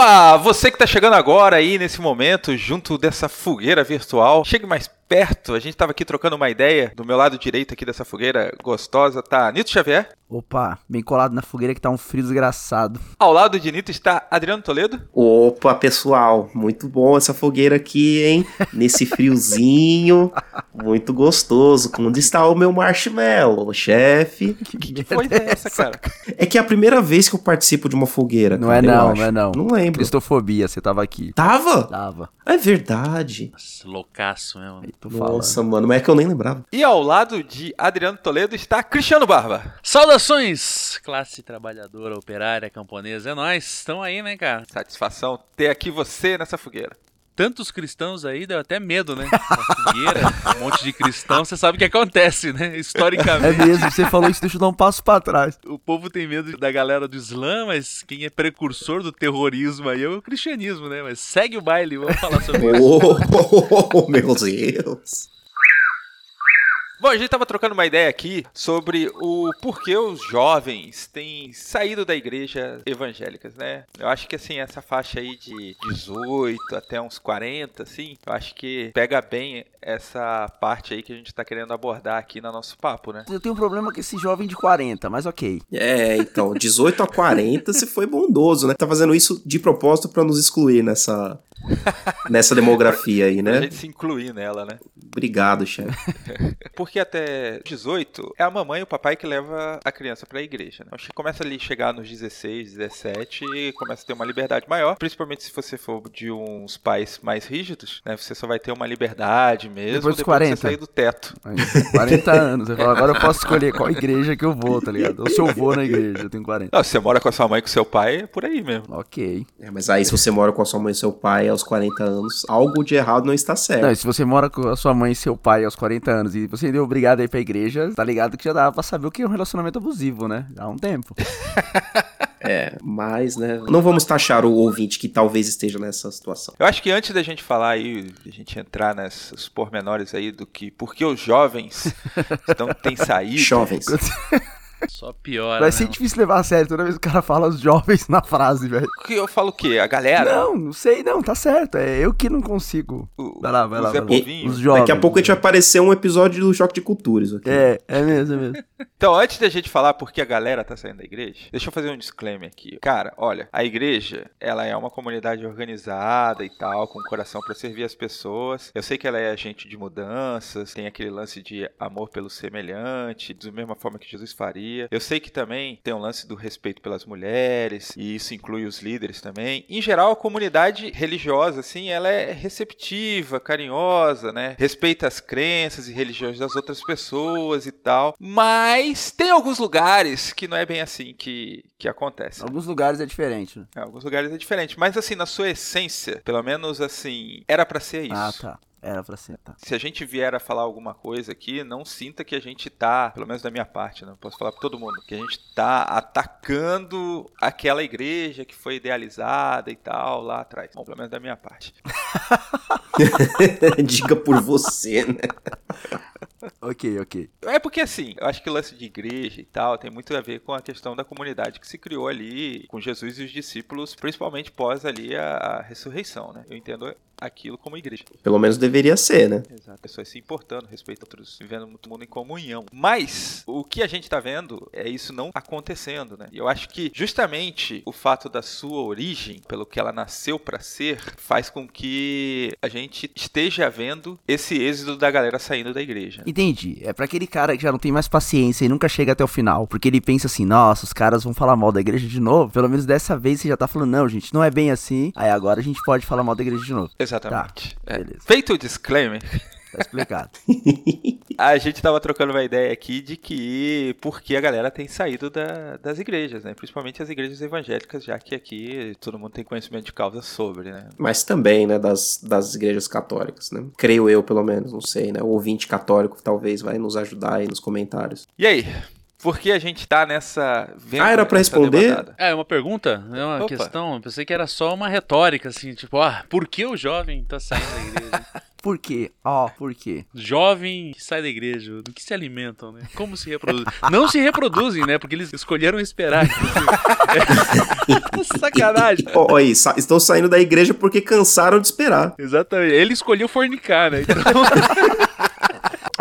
Opa! Você que tá chegando agora aí nesse momento, junto dessa fogueira virtual, chegue mais perto. A gente tava aqui trocando uma ideia. Do meu lado direito aqui dessa fogueira gostosa tá Nito Xavier. Opa, bem colado na fogueira que tá um frio desgraçado. Ao lado de Nito está Adriano Toledo. Opa, pessoal, muito bom essa fogueira aqui, hein? Nesse friozinho, muito gostoso. Onde está o meu marshmallow, chefe? Que, que foi essa, cara? É que é a primeira vez que eu participo de uma fogueira. Não cara, é não, não é não. Não lembro. Cristofobia, você tava aqui. Tava? Tava. É verdade. Nossa, loucaço mesmo. Tu fala. Nossa, mano, mas é que eu nem lembrava. E ao lado de Adriano Toledo está Cristiano Barba. Saudações, classe trabalhadora, operária, camponesa. É nóis, estão aí, né, cara? Satisfação ter aqui você nessa fogueira. Tantos cristãos aí, deu até medo, né? Uma fogueira, um monte de cristão, você sabe o que acontece, né? É Historicamente. mesmo, você falou isso, deixa eu dar um passo pra trás. O povo tem medo da galera do Islã, mas quem é precursor do terrorismo aí é o cristianismo, né? Mas segue o baile, vamos falar sobre isso. Oh, meu Deus. Bom, a gente tava trocando uma ideia aqui sobre o porquê os jovens têm saído da igreja evangélicas, né? Eu acho que assim, essa faixa aí de 18 até uns 40, assim, eu acho que pega bem essa parte aí que a gente tá querendo abordar aqui no nosso papo, né? Eu tenho um problema com esse jovem de 40, mas ok. É, então, 18 a 40 você foi bondoso, né? Tá fazendo isso de propósito pra nos excluir nessa nessa demografia aí, Pra né? gente se incluir nela, né? Obrigado, chefe. Porque até 18 é a mamãe e o papai que leva a criança pra igreja, né? Acho que começa ali a chegar nos 16, 17 e começa a ter uma liberdade maior, principalmente se você for de uns pais mais rígidos, né? Você só vai ter uma liberdade mesmo Depois dos depois que 40. você sair do teto. Aí, 40 anos, você fala, agora eu posso escolher qual igreja que eu vou, tá ligado? Ou se eu vou na igreja, eu tenho 40. Não, se você mora com a sua mãe e com seu pai, é por aí mesmo. Ok. É, mas aí se você mora com a sua mãe e seu pai aos 40 anos, algo de errado não está certo. Não, se você mora com a sua mãe e seu pai aos 40 anos e você ainda é obrigado a ir pra igreja, tá ligado que já dava pra saber o que é um relacionamento abusivo, né? Há um tempo. É, mas, né, não vamos taxar o ouvinte que talvez esteja nessa situação. Eu acho que antes da gente falar aí, da gente entrar nesses pormenores aí do que por que os jovens estão, têm saído. Jovens. Só piora, Vai né? ser difícil levar a sério toda vez que o cara fala os jovens na frase, velho. Que eu falo o quê? A galera? Não, não sei, não, tá certo. É eu que não consigo. O- Vai lá, vai o lá. Zé vai lá. Os jovens. Daqui a pouco a gente vai aparecer um episódio do Choque de Culturas aqui. É, é mesmo, é mesmo. Então, antes da gente falar por que a galera tá saindo da igreja, deixa eu fazer um disclaimer aqui. Cara, olha, a igreja, ela é uma comunidade organizada e tal, com coração pra servir as pessoas. Eu sei que ela é agente de mudanças, tem aquele lance de amor pelo semelhante, da mesma forma que Jesus faria. Eu sei que também tem um lance do respeito pelas mulheres, e isso inclui os líderes também. Em geral, a comunidade religiosa, assim, ela é receptiva, carinhosa, né? Respeita as crenças e religiões das outras pessoas e tal. Mas tem alguns lugares que não é bem assim que, que acontece. Alguns lugares é diferente. né? Em alguns lugares é diferente. Mas assim, na sua essência, pelo menos assim, era pra ser isso. Ah, tá. Era pra ser, tá. Se a gente vier a falar alguma coisa aqui, não sinta que a gente tá, pelo menos da minha parte, não posso falar pra todo mundo, que a gente tá atacando aquela igreja que foi idealizada e tal lá atrás. Bom, pelo menos da minha parte. Diga por você, né? Ok, ok. É porque assim, eu acho que o lance de igreja e tal tem muito a ver com a questão da comunidade que se criou ali com Jesus e os discípulos, principalmente pós ali a, a ressurreição, né? Eu entendo aquilo como igreja. Pelo menos deveria ser, né? Exato. Pessoas se importando, respeito a outros, vivendo todo mundo em comunhão. Mas o que a gente tá vendo é isso não acontecendo, né? E eu acho que justamente o fato da sua origem, pelo que ela nasceu pra ser, faz com que a gente esteja vendo esse êxodo da galera saindo da igreja. Entendi. É pra aquele cara que já não tem mais paciência e nunca chega até o final. Porque ele pensa assim, nossa, os caras vão falar mal da igreja de novo. Pelo menos dessa vez você já tá falando, não, gente, não é bem assim. Aí agora a gente pode falar mal da igreja de novo. Exatamente. Tá, É. Feito o disclaimer, Tá explicado. a gente tava trocando uma ideia aqui de que por que a galera tem saído da- das igrejas, né? Principalmente as igrejas evangélicas, já que aqui todo mundo tem conhecimento de causa sobre, né? Mas também, né, das, das igrejas católicas, né? Creio eu, pelo menos, não sei, né? O ouvinte católico talvez vai nos ajudar aí nos comentários. E aí? Por que a gente tá nessa. vendo Ah, era pra responder? debandada? É, uma pergunta, é uma Opa. questão. Eu pensei que era só uma retórica, assim, tipo, ah, por que o jovem tá saindo da igreja? Por quê? Ó, por quê? Jovem que sai da igreja, do que se alimentam, né? Como se reproduzem? Não se reproduzem, né? Porque eles escolheram esperar. É sacanagem. Ó, ó aí, sa- estão saindo da igreja porque cansaram de esperar. Exatamente. Ele escolheu fornicar, né? Então...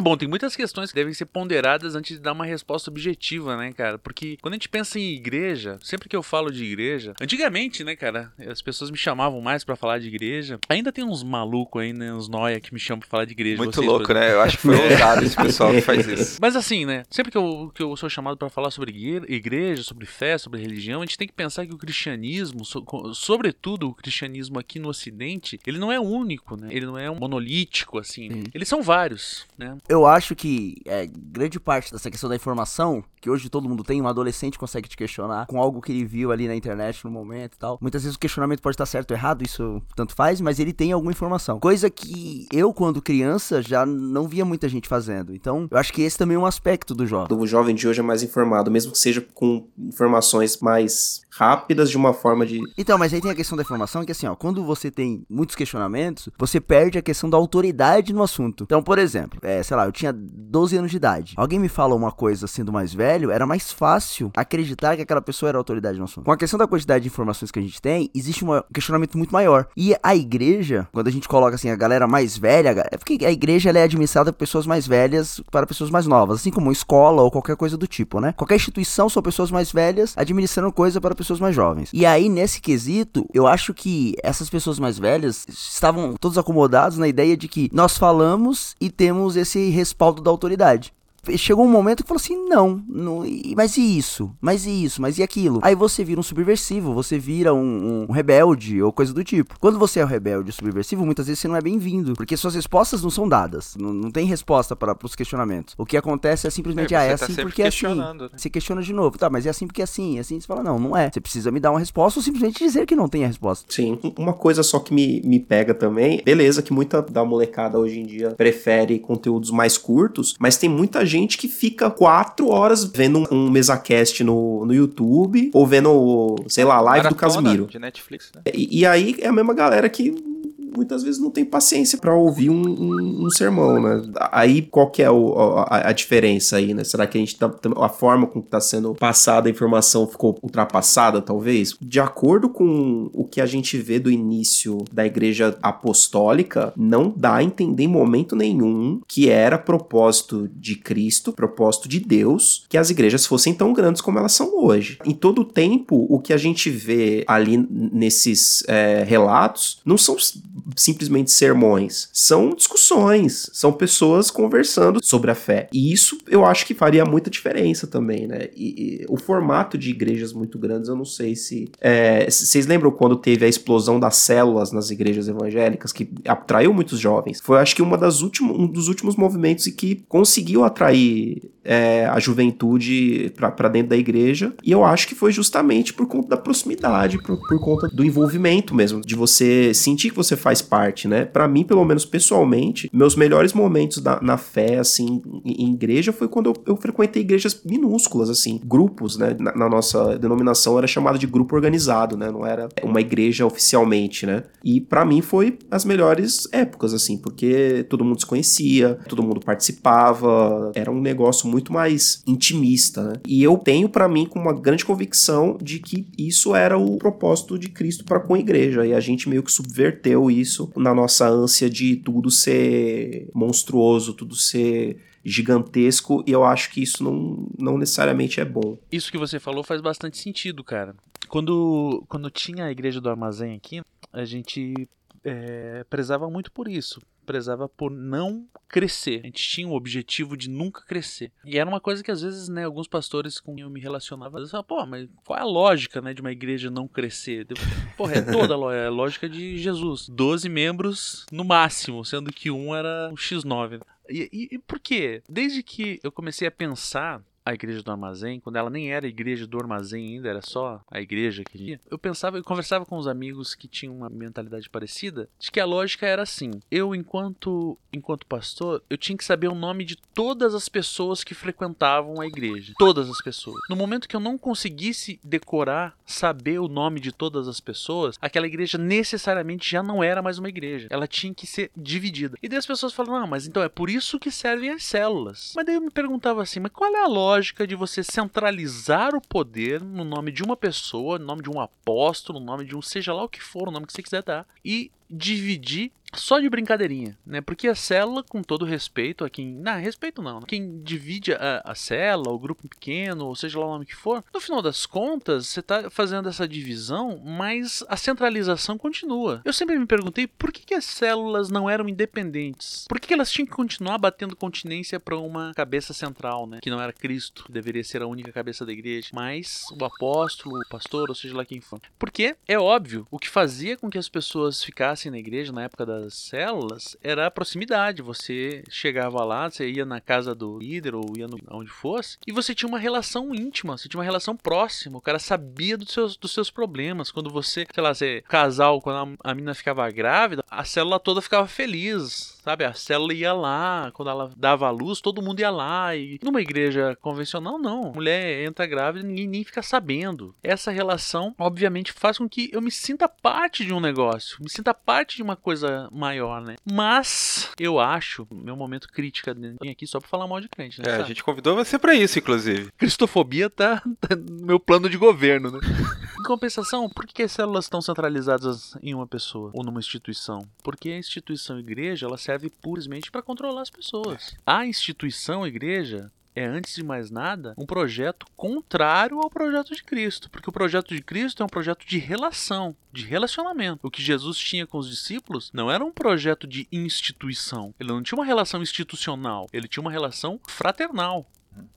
Bom, tem muitas questões que devem ser ponderadas antes de dar uma resposta objetiva, né, cara? Porque quando a gente pensa em igreja, sempre que eu falo de igreja, antigamente, né, cara, as pessoas me chamavam mais pra falar de igreja. Ainda tem uns malucos aí, né, uns noia que me chamam pra falar de igreja. Muito vocês, louco, por né? Eu acho que foi ousado esse pessoal que faz isso. Mas assim, né? Sempre que eu, que eu sou chamado pra falar sobre igre- igreja, sobre fé, sobre religião, a gente tem que pensar que o cristianismo, so- sobretudo o cristianismo aqui no Ocidente, ele não é único, né? Ele não é um monolítico, assim. né? Sim. Eles são vários, né? Eu acho que é, grande parte dessa questão da informação, que hoje todo mundo tem, um adolescente consegue te questionar com algo que ele viu ali na internet no momento e tal. Muitas vezes o questionamento pode estar certo ou errado, isso tanto faz, mas ele tem alguma informação. Coisa que eu, quando criança, já não via muita gente fazendo. Então, eu acho que esse também é um aspecto do jovem. O jovem de hoje é mais informado, mesmo que seja com informações mais rápidas, de uma forma de. Então, mas aí tem a questão da informação, que assim, ó, quando você tem muitos questionamentos, você perde a questão da autoridade no assunto. Então, por exemplo, é, sei lá, eu tinha 12 anos de idade. Alguém me fala uma coisa sendo mais velho, era mais fácil acreditar que aquela pessoa era autoridade no assunto. Com a questão da quantidade de informações que a gente tem, existe um questionamento muito maior. E a igreja, quando a gente coloca assim a galera mais velha, é porque a igreja é administrada por pessoas mais velhas para pessoas mais novas, assim como escola ou qualquer coisa do tipo, né? Qualquer instituição são pessoas mais velhas administrando coisa para pessoas mais jovens. E aí, nesse quesito, eu acho que essas pessoas mais velhas estavam todos acomodados na ideia de que nós falamos e temos esse respaldo da autoridade. Chegou um momento que falou assim: não, não e- mas e isso? Mas e isso? Mas e aquilo? Aí você vira um subversivo, você vira um, um rebelde ou coisa do tipo. Quando você é o rebelde ou subversivo, muitas vezes você não é bem-vindo, porque suas respostas não são dadas. Não, não tem resposta para os questionamentos. O que acontece é simplesmente, É, ah, é você tá assim porque é assim. questionando, né? Você questiona de novo, tá, mas é assim porque é assim, é assim você fala, não, não é. Você precisa me dar uma resposta ou simplesmente dizer que não tem a resposta. Sim, uma coisa só que me, me pega também, beleza que muita da molecada hoje em dia prefere conteúdos mais curtos, mas tem muita gente que fica quatro horas vendo um, um mesacast no, no YouTube, ou vendo, sei lá, a live do Maratona Casimiro. De Netflix, né? E, e aí é a mesma galera que muitas vezes não tem paciência pra ouvir um, um- um sermão, né? Aí qual que é o- a, a diferença aí, né? Será que a gente tá, a forma com que tá sendo passada a informação ficou ultrapassada, talvez? De acordo com o que a gente vê do início da igreja apostólica, não dá a entender em momento nenhum que era propósito de Cristo, propósito de Deus, que as igrejas fossem tão grandes como elas são hoje. Em todo o tempo, o que a gente vê ali nesses é, relatos não são simplesmente sermões, são discussões, são pessoas conversando sobre a fé. E isso eu acho que faria muita diferença também, né? E, e o formato de igrejas muito grandes, eu não sei se. é, vocês lembram quando teve a explosão das células nas igrejas evangélicas, que atraiu muitos jovens? Foi, acho que, uma das últimos, um dos últimos movimentos e que conseguiu atrair é, a juventude para dentro da igreja. E eu acho que foi justamente por conta da proximidade, por, por conta do envolvimento mesmo, de você sentir que você faz parte, né? Para mim, pelo menos pessoalmente, meus melhores momentos da- na fé, assim, em, em igreja foi quando eu, eu frequentei igrejas minúsculas, assim, grupos, né? Na, na nossa denominação era chamado de grupo organizado, né? Não era uma igreja oficialmente, né? E para mim foi as melhores épocas, assim, porque todo mundo se conhecia, todo mundo participava, era um negócio muito mais intimista, né? E eu tenho para mim com uma grande convicção de que isso era o propósito de Cristo para com a igreja, e a gente meio que subverteu isso na nossa ânsia de tudo ser monstruoso, tudo ser gigantesco, e eu acho que isso não, não necessariamente é bom. Isso que você falou faz bastante sentido, cara. Quando, quando tinha a igreja do armazém aqui, a gente é, prezava muito por isso. Prezava por não crescer. A gente tinha o objetivo de nunca crescer. E era uma coisa que às vezes, né, alguns pastores com quem eu me relacionava, eles falavam, pô, mas qual é a lógica, né, de uma igreja não crescer? Porra, é toda é a lógica de Jesus. 12 membros no máximo, sendo que um era um X9. E, e, e por quê? Desde que eu comecei a pensar a igreja do armazém, quando ela nem era a igreja do armazém ainda, era só a igreja que tinha, eu pensava, eu conversava com os amigos que tinham uma mentalidade parecida, de que a lógica era assim: eu, enquanto, enquanto pastor, eu tinha que saber o nome de todas as pessoas que frequentavam a igreja. Todas as pessoas. No momento que eu não conseguisse decorar, saber o nome de todas as pessoas, aquela igreja necessariamente já não era mais uma igreja. Ela tinha que ser dividida. E daí as pessoas falam: não, mas então é por isso que servem as células. Mas daí eu me perguntava assim: mas qual é a lógica de você centralizar o poder no nome de uma pessoa, no nome de um apóstolo, no nome de um seja lá o que for, o nome que você quiser dar, e dividir só de brincadeirinha, né? Porque a célula, com todo respeito a quem. Não, respeito não. Né? Quem divide a, a célula, o grupo pequeno, ou seja lá o nome que for, no final das contas, você está fazendo essa divisão, mas a centralização continua. Eu sempre me perguntei por que, que as células não eram independentes? Por que, que elas tinham que continuar batendo continência para uma cabeça central, né? Que não era Cristo, que deveria ser a única cabeça da igreja, mas o apóstolo, o pastor, ou seja lá quem for. Porque é óbvio, o que fazia com que as pessoas ficassem na igreja na época da das células era a proximidade. Você chegava lá, você ia na casa do líder ou ia no, onde fosse, e você tinha uma relação íntima, você tinha uma relação próxima. O cara sabia dos seus, dos seus problemas. Quando você, sei lá, você casal, quando a, a menina ficava grávida, a célula toda ficava feliz sabe? A célula ia lá, quando ela dava a luz, todo mundo ia lá. E numa igreja convencional, não. mulher entra grávida ninguém nem fica sabendo. Essa relação, obviamente, faz com que eu me sinta parte de um negócio, me sinta parte de uma coisa maior, né? Mas eu acho, meu momento crítica aqui só pra falar mal de crente, né? É, a gente convidou você para isso, inclusive. Cristofobia tá, tá, no meu plano de governo, né? em compensação, por que as células estão centralizadas em uma pessoa ou numa instituição? Porque a instituição igreja, ela serve serve puramente para controlar as pessoas. A instituição igreja é, antes de mais nada, um projeto contrário ao projeto de Cristo. Porque o projeto de Cristo é um projeto de relação, de relacionamento. O que Jesus tinha com os discípulos não era um projeto de instituição. Ele não tinha uma relação institucional, ele tinha uma relação fraternal.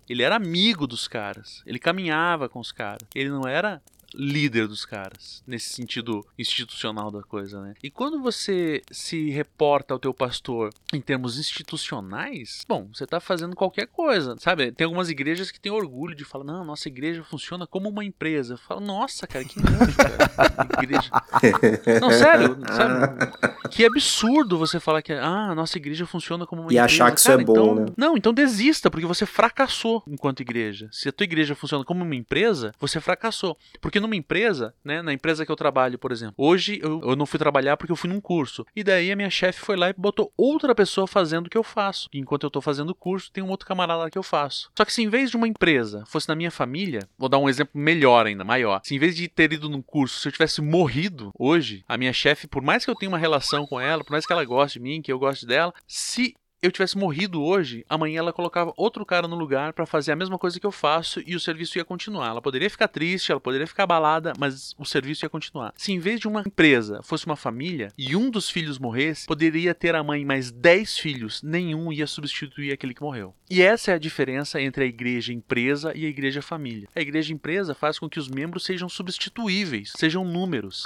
Ele era amigo dos caras, ele caminhava com os caras. Ele não era líder dos caras, nesse sentido institucional da coisa, né? E quando você se reporta ao teu pastor em termos institucionais, bom, você tá fazendo qualquer coisa, sabe? Tem algumas igrejas que têm orgulho de falar, não, nossa igreja funciona como uma empresa. Eu falo, nossa, cara, que nojo, cara. igreja. Não, sério, sabe? Que absurdo você falar que, ah, a nossa igreja funciona como uma e empresa. E achar que cara, isso é então, bom, né? Não, então desista, porque você fracassou enquanto igreja. Se a tua igreja funciona como uma empresa, você fracassou. Porque numa empresa, né, na empresa que eu trabalho, por exemplo, hoje eu, eu não fui trabalhar porque eu fui num curso. E daí a minha chefe foi lá e botou outra pessoa fazendo o que eu faço. Enquanto eu tô fazendo o curso, tem um outro camarada lá que eu faço. Só que se em vez de uma empresa fosse na minha família, vou dar um exemplo melhor ainda, maior. Se em vez de ter ido num curso, se eu tivesse morrido hoje, a minha chefe, por mais que eu tenha uma relação com ela, por mais que ela goste de mim, que eu goste dela, se eu tivesse morrido hoje, amanhã ela colocava outro cara no lugar para fazer a mesma coisa que eu faço e o serviço ia continuar. Ela poderia ficar triste, ela poderia ficar abalada, mas o serviço ia continuar. Se em vez de uma empresa fosse uma família e um dos filhos morresse, poderia ter a mãe mais 10 filhos, nenhum ia substituir aquele que morreu. E essa é a diferença entre a igreja empresa e a igreja família. A igreja empresa faz com que os membros sejam substituíveis, sejam números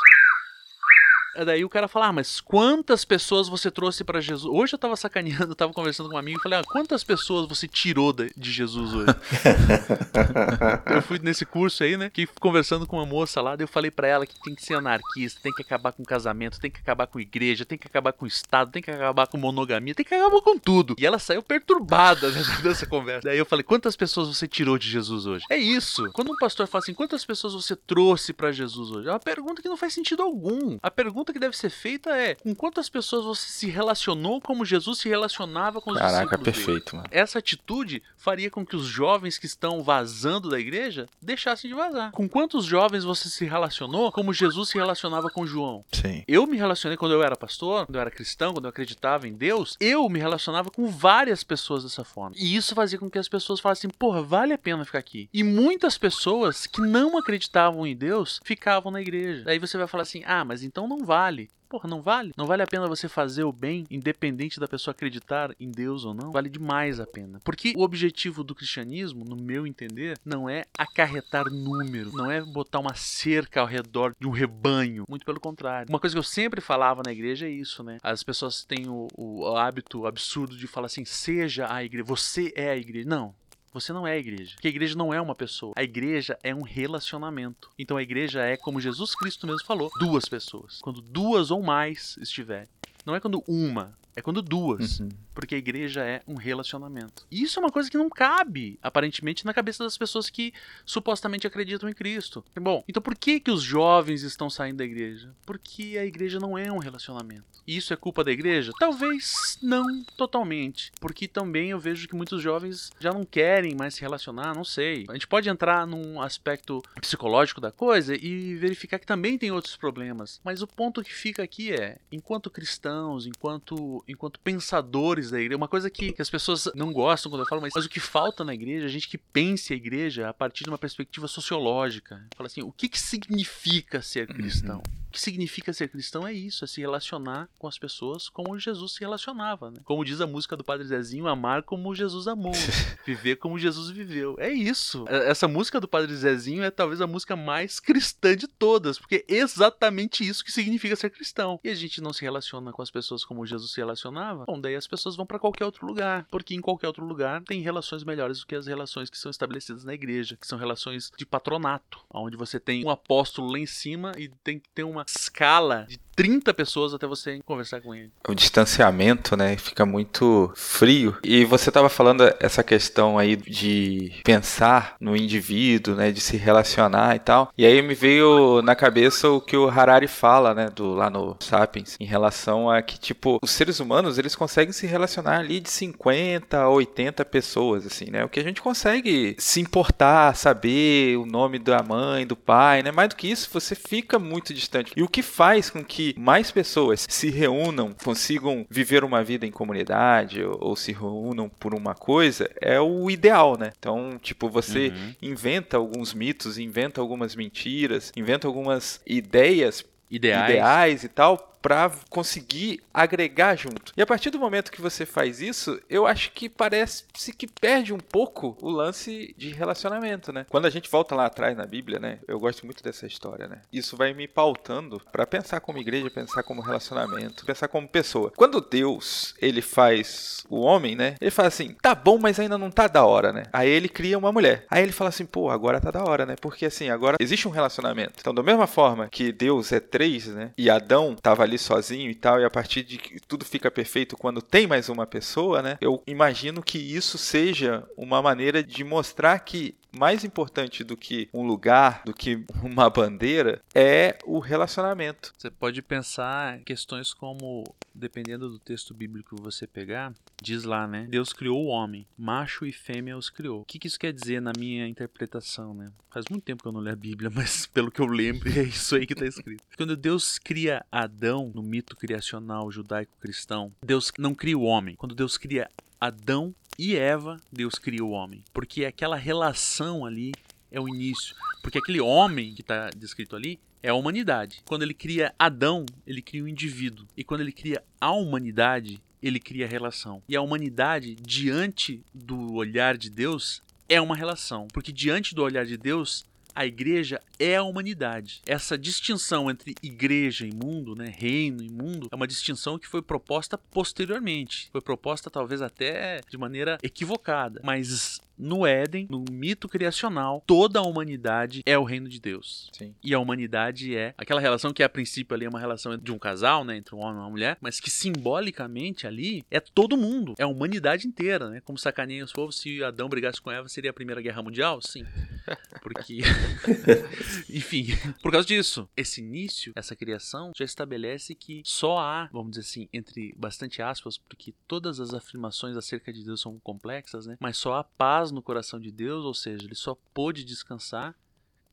daí o cara fala, ah, mas quantas pessoas você trouxe para Jesus? Hoje eu tava sacaneando, eu tava conversando com um amigo e falei, ah, quantas pessoas você tirou de Jesus hoje? eu fui nesse curso aí, né, que conversando com uma moça lá, daí eu falei para ela que tem que ser anarquista, tem que acabar com casamento, tem que acabar com igreja, tem que acabar com o Estado, tem que acabar com monogamia, tem que acabar com tudo. E ela saiu perturbada dessa conversa. Daí eu falei, quantas pessoas você tirou de Jesus hoje? É isso. Quando um pastor fala assim, quantas pessoas você trouxe para Jesus hoje? É uma pergunta que não faz sentido algum. A pergunta pergunta que deve ser feita é: com quantas pessoas você se relacionou como Jesus se relacionava com os Caraca, discípulos? perfeito, dele? mano. Essa atitude faria com que os jovens que estão vazando da igreja deixassem de vazar. Com quantos jovens você se relacionou como Jesus se relacionava com João? Sim. Eu me relacionei quando eu era pastor, quando eu era cristão, quando eu acreditava em Deus, eu me relacionava com várias pessoas dessa forma. E isso fazia com que as pessoas falassem, porra, vale a pena ficar aqui. E muitas pessoas que não acreditavam em Deus ficavam na igreja. Daí você vai falar assim, ah, mas então não vale. Porra, não vale? Não vale a pena você fazer o bem, independente da pessoa acreditar em Deus ou não? Vale demais a pena. Porque o objetivo do cristianismo, no meu entender, não é acarretar número, não é botar uma cerca ao redor de um rebanho. Muito pelo contrário. Uma coisa que eu sempre falava na igreja é isso, né? As pessoas têm o, o hábito absurdo de falar assim: seja a igreja, você é a igreja. Não, Você não é a igreja. Porque a igreja não é uma pessoa. A igreja é um relacionamento. Então a igreja é, como Jesus Cristo mesmo falou, duas pessoas. Quando duas ou mais estiverem. Não é quando uma, é quando duas. Uhum. Porque a igreja é um relacionamento. E isso é uma coisa que não cabe, aparentemente, na cabeça das pessoas que supostamente acreditam em Cristo. Bom, então por que, que os jovens estão saindo da igreja? Porque a igreja não é um relacionamento. E isso é culpa da igreja? Talvez não totalmente. Porque também eu vejo que muitos jovens já não querem mais se relacionar, não sei. A gente pode entrar num aspecto psicológico da coisa e verificar que também tem outros problemas. Mas o ponto que fica aqui é, enquanto cristãos, enquanto, enquanto pensadores da igreja, uma coisa que, que as pessoas não gostam quando eu falo, mas, mas o que falta na igreja, a gente que pense a igreja a partir de uma perspectiva sociológica. Fala assim, o que, que significa ser cristão? O que significa ser cristão é isso, é se relacionar com as pessoas como Jesus se relacionava, né? Como diz a música do Padre Zezinho, amar como Jesus amou, viver como Jesus viveu. É isso. É- Essa música do Padre Zezinho é talvez a música mais cristã de todas, porque é exatamente isso que significa ser cristão. E a gente não se relaciona com as pessoas como Jesus se relacionava, bom, daí as pessoas vão para qualquer outro lugar, porque em qualquer outro lugar tem relações melhores do que as relações que são estabelecidas na igreja, que são relações de patronato, onde você tem um apóstolo lá em cima e tem que ter uma escala de 30 pessoas até você conversar com ele. o distanciamento, né, fica muito frio. E você estava falando essa questão aí de pensar no indivíduo, né, de se relacionar e tal. E aí me veio na cabeça o que o Harari fala, né, do lá no Sapiens, em relação a que tipo os seres humanos eles conseguem se relacionar ali de 50 a 80 pessoas, assim, né? O que a gente consegue se importar, saber o nome da mãe, do pai, né? Mais do que isso, você fica muito distante. E o que faz com que mais pessoas se reúnam, consigam viver uma vida em comunidade ou, ou se reúnam por uma coisa é o ideal, né? Então, tipo, você Uhum. inventa alguns mitos, inventa algumas mentiras, inventa algumas ideias Ideais. ideais e tal para conseguir agregar junto. E a partir do momento que você faz isso, eu acho que parece que perde um pouco o lance de relacionamento, né? Quando a gente volta lá atrás na Bíblia, né? Eu gosto muito dessa história, né? Isso vai me pautando para pensar como igreja, pensar como relacionamento, pensar como pessoa. Quando Deus, ele faz o homem, né? Ele fala assim: "Tá bom, mas ainda não tá da hora, né?" Aí ele cria uma mulher. Aí ele fala assim: "Pô, agora tá da hora, né? Porque assim, agora existe um relacionamento. Então, da mesma forma que Deus é três, né? E Adão tava ali sozinho e tal, e a partir de que tudo fica perfeito quando tem mais uma pessoa, né? Eu imagino que isso seja uma maneira de mostrar que mais importante do que um lugar, do que uma bandeira, é o relacionamento. Você pode pensar em questões como, dependendo do texto bíblico que você pegar, diz lá, né? Deus criou o homem, macho e fêmea os criou. O que, que isso quer dizer na minha interpretação, né? Faz muito tempo que eu não leio a Bíblia, mas pelo que eu lembro, é isso aí que está escrito. Quando Deus cria Adão no mito criacional judaico-cristão, Deus não cria o homem. Quando Deus cria Adão e Eva, Deus cria o homem. Porque aquela relação ali é o início. Porque aquele homem que está descrito ali é a humanidade. Quando ele cria Adão, ele cria o indivíduo. E quando ele cria a humanidade, ele cria a relação. E a humanidade, diante do olhar de Deus, é uma relação. Porque diante do olhar de Deus, a igreja é a humanidade. Essa distinção entre igreja e mundo, né, reino e mundo, é uma distinção que foi proposta posteriormente. Foi proposta talvez até de maneira equivocada, mas no Éden, no mito criacional, toda a humanidade é o reino de Deus. Sim. E a humanidade é aquela relação que a princípio ali é uma relação de um casal, né, entre um homem e uma mulher, mas que simbolicamente ali é todo mundo, é a humanidade inteira, né? Como sacaneia os povos, se Adão brigasse com Eva, seria a Primeira Guerra Mundial? Sim. Porque enfim, por causa disso, esse início, essa criação já estabelece que só há, vamos dizer assim, entre bastante aspas, porque todas as afirmações acerca de Deus são complexas, né? Mas só há paz no coração de Deus, ou seja, ele só pôde descansar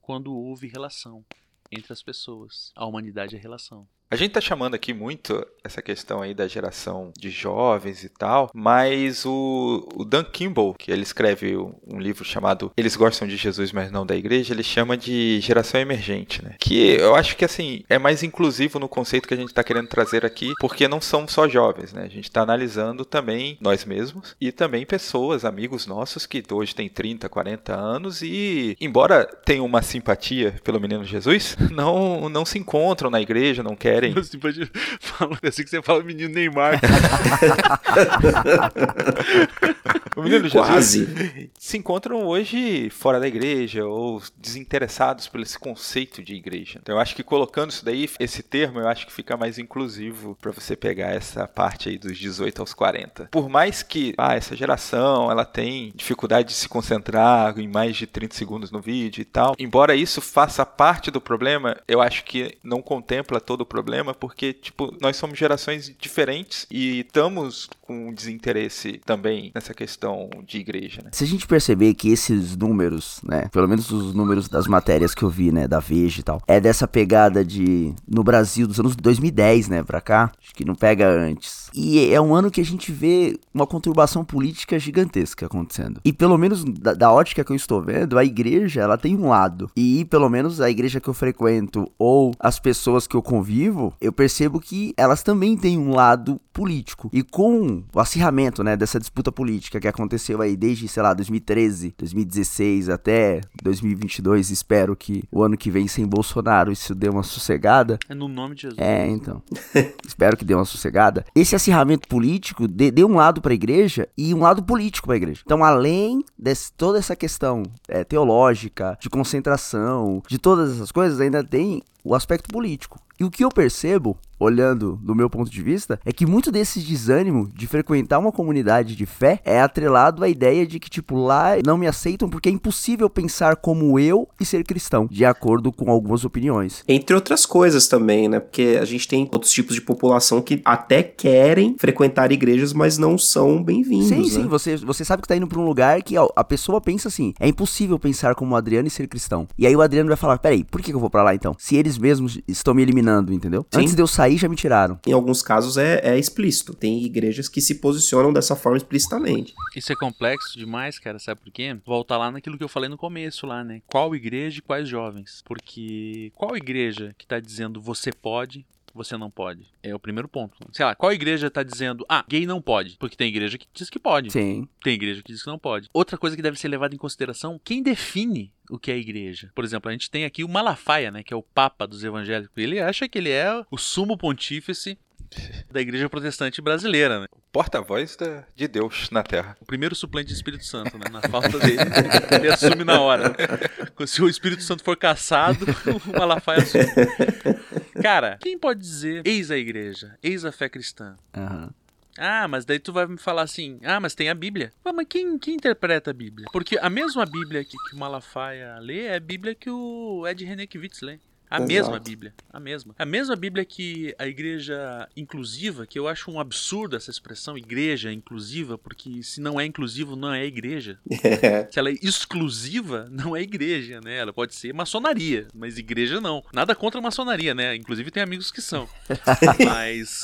quando houve relação entre as pessoas. A humanidade é relação. A gente tá chamando aqui muito essa questão aí da geração de jovens e tal, mas o, o Dan Kimball, que ele escreve um, livro chamado Eles Gostam de Jesus, mas não da Igreja, ele chama de geração emergente, né? Que eu acho que, assim, é mais inclusivo no conceito que a gente tá querendo trazer aqui, porque não são só jovens, né? A gente tá analisando também nós mesmos e também pessoas, amigos nossos que hoje têm 30, 40 anos e, embora tenham uma simpatia pelo menino Jesus, não, não se encontram na igreja, não querem Assim, pode... fala- assim que você fala menino Neymar. o menino Quase. Jesus se encontram hoje fora da igreja ou desinteressados por esse conceito de igreja. Então eu acho que colocando isso daí, esse termo, eu acho que fica mais inclusivo para você pegar essa parte aí dos 18 aos 40. Por mais que ah, essa geração ela tem dificuldade de se concentrar em mais de 30 segundos no vídeo e tal, embora isso faça parte do problema, eu acho que não contempla todo o problema porque tipo nós somos gerações diferentes e estamos com desinteresse também nessa questão de igreja, né? Se a gente perceber que esses números, né, pelo menos os números das matérias que eu vi, né, da Veja e tal, é dessa pegada de no Brasil dos anos 2010, né, pra cá, acho que não pega antes. E é um ano que a gente vê uma conturbação política gigantesca acontecendo. E pelo menos da, da ótica que eu estou vendo, a igreja, ela tem um lado. E pelo menos a igreja que eu frequento ou as pessoas que eu convivo, eu percebo que elas também têm um lado político. E com o acirramento, né, dessa disputa política que aconteceu aí desde, sei lá, 2013, 2016 até 2022, espero que o ano que vem sem Bolsonaro isso dê uma sossegada. É no nome de Jesus. É, então. espero que dê uma sossegada. Esse acirramento político dê, dê um lado para a igreja e um lado político para a igreja. Então, além de toda essa questão é, teológica, de concentração, de todas essas coisas, ainda tem o aspecto político. E o que eu percebo, olhando do meu ponto de vista, é que muito desse desânimo de frequentar uma comunidade de fé é atrelado à ideia de que, tipo, lá não me aceitam porque é impossível pensar como eu e ser cristão, de acordo com algumas opiniões. Entre outras coisas também, né? Porque a gente tem outros tipos de população que até querem frequentar igrejas, mas não são bem-vindos. Sim, né? sim, você, você sabe que tá indo pra um lugar que ó, a pessoa pensa assim: é impossível pensar como o Adriano e ser cristão. E aí o Adriano vai falar: peraí, por que eu vou pra lá então? Se eles mesmos estão me eliminando, entendeu? Sim. Antes de eu sair, já me tiraram. Em alguns casos é, é explícito. Tem igrejas que se posicionam dessa forma explicitamente. Isso é complexo demais, cara, sabe por quê? Volta lá naquilo que eu falei no começo lá, né? Qual igreja e quais jovens? Porque qual igreja que tá dizendo você pode, você não pode? É o primeiro ponto. Sei lá, qual igreja tá dizendo, ah, gay não pode? Porque tem igreja que diz que pode. Sim. Tem igreja que diz que não pode. Outra coisa que deve ser levada em consideração, quem define o que é igreja? Por exemplo, a gente tem aqui o Malafaia, né, que é o papa dos evangélicos. Ele acha que ele é o sumo pontífice da igreja protestante brasileira, né? Porta-voz de Deus na Terra. O primeiro suplente de Espírito Santo, né? Na falta dele, ele assume na hora. Se o Espírito Santo for caçado, o Malafaia assume. Cara, quem pode dizer eis a igreja, eis a fé cristã? Aham. Ah, mas daí tu vai me falar assim, ah, mas tem a Bíblia. Ué, mas quem, quem interpreta a Bíblia? Porque a mesma Bíblia que, que o Malafaia lê é a Bíblia que o Ed Renekiewicz lê. A Exato. mesma Bíblia, a mesma. A mesma Bíblia que a igreja inclusiva, que eu acho um absurdo essa expressão, igreja inclusiva, porque se não é inclusivo, não é igreja. É. Se ela é exclusiva, não é igreja, né? Ela pode ser maçonaria, mas igreja não. Nada contra maçonaria, né? Inclusive tem amigos que são. mas.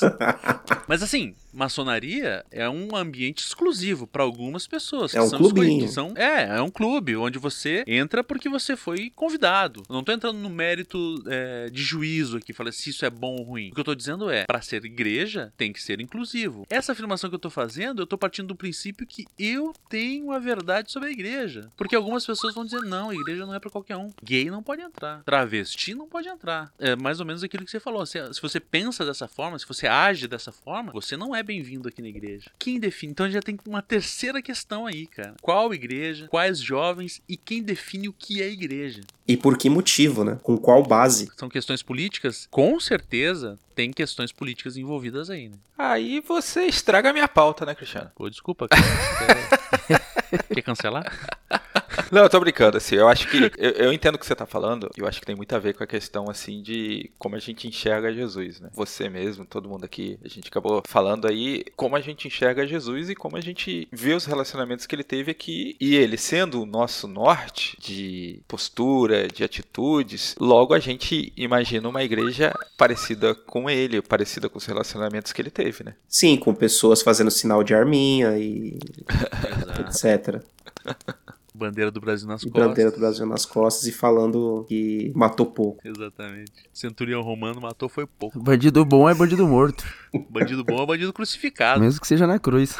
Mas assim, maçonaria é um ambiente exclusivo para algumas pessoas. É um escolhidas, São, é, é um clube onde você entra porque você foi convidado. Eu não tô entrando no mérito é, de juízo aqui, falando se isso é bom ou ruim. O que eu tô dizendo é, para ser igreja, tem que ser inclusivo. Essa afirmação que eu tô fazendo, eu tô partindo do princípio que eu tenho a verdade sobre a igreja. Porque algumas pessoas vão dizer, não, a igreja não é para qualquer um. Gay não pode entrar. Travesti não pode entrar. É mais ou menos aquilo que você falou. Se, se você pensa dessa forma, se você age dessa forma, você não é bem-vindo aqui na igreja. Quem define? Então já tem uma terceira questão aí, cara. Qual igreja? Quais jovens? E quem define o que é igreja? E por que motivo, né? Com qual base? São questões políticas? Com certeza tem questões políticas envolvidas aí, né? Aí você estraga a minha pauta, né, Cristiano? Pô, desculpa. cara. Quer, quer cancelar? Não, eu tô brincando, assim, eu acho que. Eu, eu entendo o que você tá falando, eu acho que tem muito a ver com a questão, assim, de como a gente enxerga Jesus, né? Você mesmo, todo mundo aqui, a gente acabou falando aí como a gente enxerga Jesus e como a gente vê os relacionamentos que ele teve aqui. E ele sendo o nosso norte de postura, de atitudes, logo a gente imagina uma igreja parecida com ele, parecida com os relacionamentos que ele teve, né? Sim, com pessoas fazendo sinal de arminha e etc. Bandeira do Brasil nas E costas. bandeira do Brasil nas costas e falando que matou pouco. Exatamente. Centurião romano matou foi pouco. Bandido bom é bandido morto. Bandido bom é bandido crucificado. Mesmo que seja na cruz.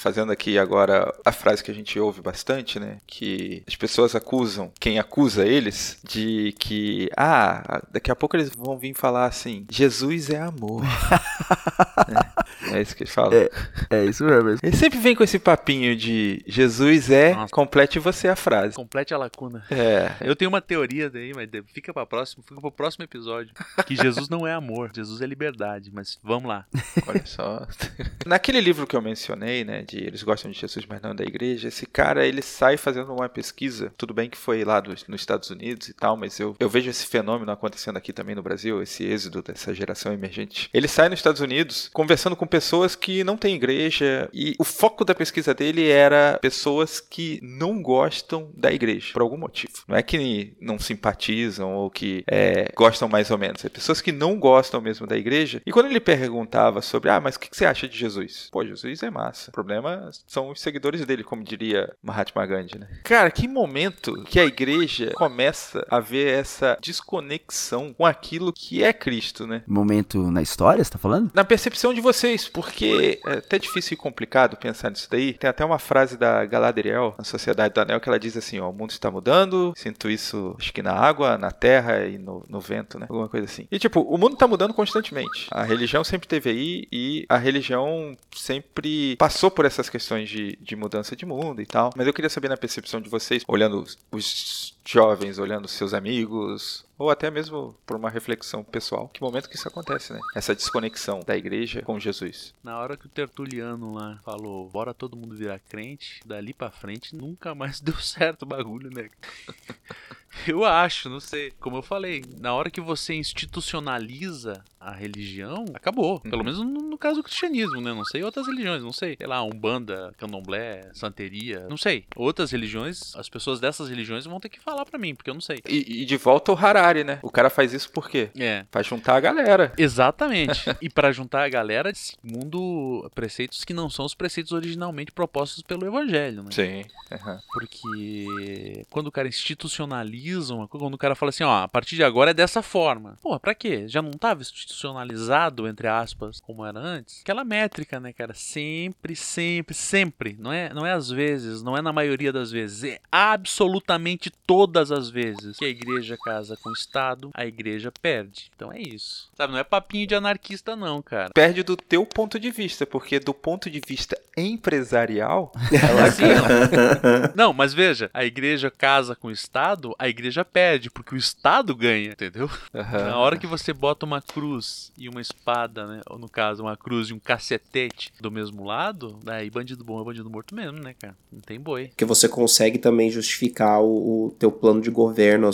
Fazendo aqui agora a frase que a gente ouve bastante, né? Que as pessoas acusam quem acusa eles de que, ah, daqui a pouco eles vão vir falar assim: Jesus é amor. é, é, isso que eles falam. É, é isso mesmo. Ele sempre vem com esse papinho de Jesus é, Nossa. complete você a frase. Complete a lacuna. É. Eu tenho uma teoria daí, mas fica para próximo, fica pro próximo episódio. Que Jesus não é amor, Jesus é liberdade, mas vamos lá. Olha só. Naquele livro que eu mencionei, né, de Eles Gostam de Jesus, mas não da igreja, esse cara, ele sai fazendo uma pesquisa, tudo bem que foi lá dos, nos Estados Unidos e tal, mas eu, eu vejo esse fenômeno acontecendo aqui também no Brasil, esse êxodo dessa geração emergente. Ele sai nos Estados Unidos conversando com pessoas que não têm igreja e o foco da pesquisa dele era pessoas que não gostam da igreja, por algum motivo. Não é que não simpatizam ou que é, gostam mais ou menos, é pessoas que não gostam mesmo da igreja. E quando ele perguntava sobre, ah, mas o que você acha de Jesus? Pô, Jesus é massa. O problema são os seguidores dele, como diria Mahatma Gandhi, né? Cara, que momento que a igreja começa a ver essa desconexão com aquilo que é Cristo, né? Momento na história, você tá falando? Na percepção de vocês, porque é até difícil e complicado pensar nisso daí. Tem até uma frase da Galadriel, na Sociedade do Anel, que ela diz assim, ó, o mundo está mudando, sinto isso, acho que na água, na terra e no, no vento, né? Alguma coisa assim. E tipo, o mundo está mudando constantemente. A religião sempre teve aí e a religião sempre passou por essas questões de, de mudança de mundo e tal. Mas eu queria saber na percepção de vocês, olhando os jovens, olhando seus amigos, ou até mesmo por uma reflexão pessoal, que momento que isso acontece, né? Essa desconexão da igreja com Jesus. Na hora que o Tertuliano lá falou, bora todo mundo virar crente, dali pra frente nunca mais deu certo o bagulho, né? Eu acho, não sei. Como eu falei, na hora que você institucionaliza a religião, acabou. Pelo menos no, no caso do cristianismo, né? Não sei outras religiões, não sei. Sei lá, Umbanda, Candomblé, Santeria, não sei. Outras religiões, as pessoas dessas religiões vão ter que falar pra mim, porque eu não sei. E, e de volta o Harari, né? O cara faz isso por quê? É. Pra juntar a galera. Exatamente. e pra juntar a galera segundo preceitos que não são os preceitos originalmente propostos pelo evangelho, né? Sim. Uhum. Porque quando o cara institucionaliza uma coisa, quando o cara fala assim, ó, a partir de agora é dessa forma. Pô, pra quê? Já não tava institucionalizado, entre aspas, como era antes? Aquela métrica, né, cara? Sempre, sempre, sempre. Não é, não é às vezes, não é na maioria das vezes. É absolutamente todas as vezes que a igreja casa com o Estado, a igreja perde. Então é isso. Sabe, não é papinho de anarquista, não, cara. Perde do teu ponto de vista, porque do ponto de vista empresarial, ela ganha. não, mas veja, a igreja casa com o Estado, a igreja perde, porque o Estado ganha, entendeu? Uhum. Na hora que você bota uma cruz e uma espada, né? Ou no caso, uma cruz e um cacetete do mesmo lado, daí bandido bom é bandido morto mesmo, né, cara? Não tem boi. Porque você consegue também justificar o, o teu plano de governo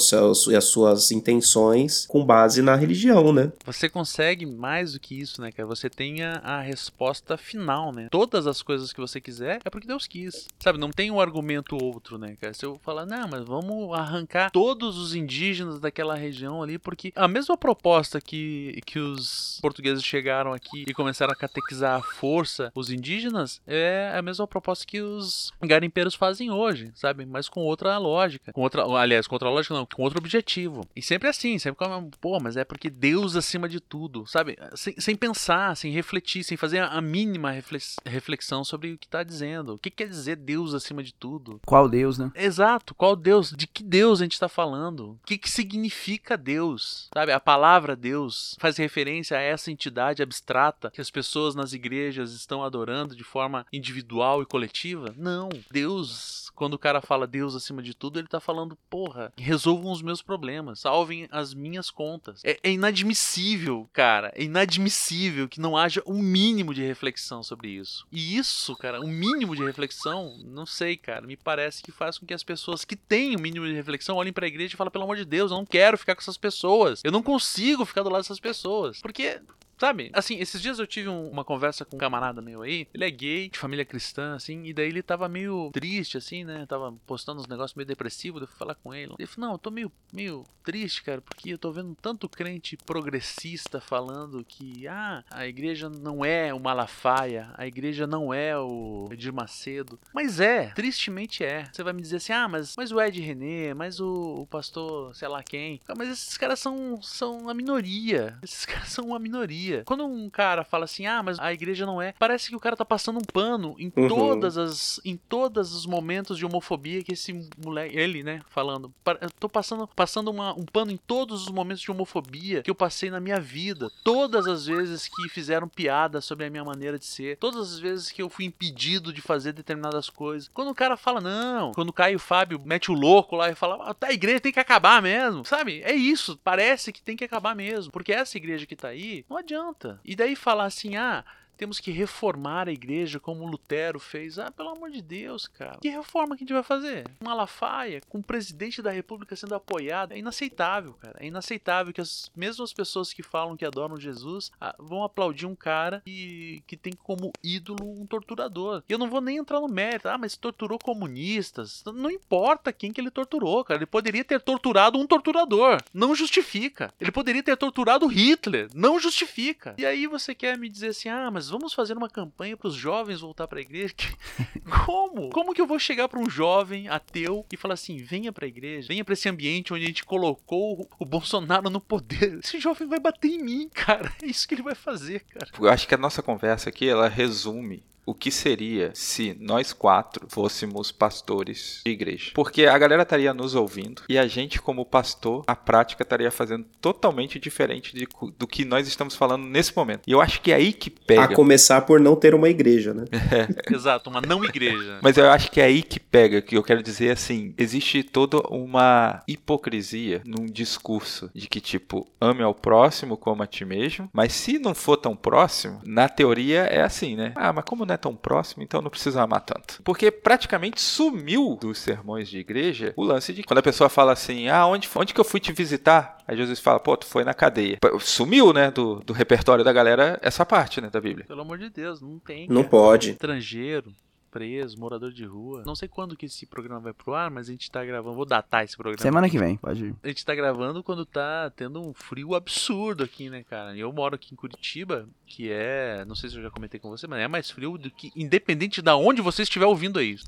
e as suas intenções com base na religião, né? Você consegue mais do que isso, né, cara? Você tem a, a resposta final, né? Todas as coisas que você quiser é porque Deus quis. Sabe, não tem um argumento outro, né, cara? Se eu falar, não, mas vamos arrancar todos os indígenas daquela região ali, porque a mesma proposta que, que os portugueses chegaram aqui e começaram a catequizar à força os indígenas é a mesma proposta que os garimpeiros fazem hoje, sabe? Mas com outra lógica. Com outra, aliás, com outra lógica não, com outro objetivo. E sempre assim, sempre como, pô, mas é porque Deus acima de tudo, sabe? Sem, sem pensar, sem refletir, sem fazer a, a mínima reflex, reflexão sobre o que tá dizendo. O que quer dizer Deus acima de tudo? Qual Deus, né? Exato, qual Deus? De que Deus a gente está falando? O que, que significa Deus? Sabe, a palavra Deus faz referência a essa entidade abstrata que as pessoas nas igrejas estão adorando de forma individual e coletiva? Não, Deus quando o cara fala Deus acima de tudo, ele tá falando, porra, resolvam os meus problemas, salvem as minhas contas. É, é, inadmissível, cara, é inadmissível que não haja um mínimo de reflexão sobre isso. E isso, cara, um mínimo de reflexão, não sei, cara, me parece que faz com que as pessoas que têm o um mínimo de reflexão olhem pra igreja e falem, pelo amor de Deus, eu não quero ficar com essas pessoas. Eu não consigo ficar do lado dessas pessoas. Porque Sabe? Assim, esses dias eu tive um, uma conversa com um camarada meu aí. Ele é gay, de família cristã, assim. E daí ele tava meio triste, assim, né? Tava postando uns negócios meio depressivos. Eu fui falar com ele. Ele falou: Não, eu tô meio, meio triste, cara, porque eu tô vendo tanto crente progressista falando que, ah, a igreja não é o Malafaia, a igreja não é o Edir Macedo. Mas é, tristemente é. Você vai me dizer assim: Ah, mas, mas o Ed René, mas o, o pastor, sei lá quem. Mas esses caras são, são a minoria. Esses caras são uma minoria Quando um cara fala assim, ah, mas a igreja não é, parece que o cara tá passando um pano em Uhum. todas as, em todos os momentos de homofobia que esse moleque, ele, né, falando, "Pa- eu tô passando, passando uma- um pano em todos os momentos de homofobia que eu passei na minha vida, todas as vezes que fizeram piada sobre a minha maneira de ser, todas as vezes que eu fui impedido de fazer determinadas coisas. Quando o cara fala não, quando o Caio Fábio mete o louco lá e fala, ah, tá, a igreja tem que acabar mesmo, sabe? É isso, parece que tem que acabar mesmo, porque essa igreja que tá aí, não adianta. E daí falar assim, ah, temos que reformar a igreja como Lutero fez. Ah, pelo amor de Deus, cara. Que reforma que a gente vai fazer? Malafaia, com o presidente da república sendo apoiado. É inaceitável, cara. É inaceitável que as mesmas pessoas que falam que adoram Jesus ah, vão aplaudir um cara que, que tem como ídolo um torturador. E eu não vou nem entrar no mérito. Ah, mas torturou comunistas. Não importa quem que ele torturou, cara. Ele poderia ter torturado um torturador. Não justifica. Ele poderia ter torturado Hitler. Não justifica. E aí você quer me dizer assim, ah, mas vamos fazer uma campanha para os jovens voltar para a igreja? Como? Como que eu vou chegar para um jovem ateu e falar assim, venha para a igreja, venha para esse ambiente onde a gente colocou o Bolsonaro no poder? Esse jovem vai bater em mim, cara. É isso que ele vai fazer, cara. Eu acho que a nossa conversa aqui, ela resume o que seria se nós quatro fôssemos pastores de igreja. Porque a galera estaria nos ouvindo e a gente, como pastor, a prática estaria fazendo totalmente diferente de do que nós estamos falando nesse momento. E eu acho que é aí que A pega. começar por não ter uma igreja, né? Exato, uma não igreja. Mas eu acho que é aí que pega, que eu quero dizer assim, existe toda uma hipocrisia num discurso de que tipo, ame ao próximo como a ti mesmo, mas se não for tão próximo, na teoria é assim, né? Ah, mas como não é tão próximo, então não precisa amar tanto. Porque praticamente sumiu dos sermões de igreja o lance de quando a pessoa fala assim, ah, onde, onde que eu fui te visitar? Aí Jesus fala, pô, tu foi na cadeia. Sumiu, né, do, do repertório da galera essa parte, né, da Bíblia. Pelo amor de Deus, não tem. Não cara. pode. Estrangeiro, preso, morador de rua. Não sei quando que esse programa vai pro ar, mas a gente tá gravando. Vou datar esse programa. Semana que vem, pode ir. A gente tá gravando quando tá tendo um frio absurdo aqui, né, cara? Eu moro aqui em Curitiba, que é. Não sei se eu já comentei com você, mas é mais frio do que. Independente da onde você estiver ouvindo aí.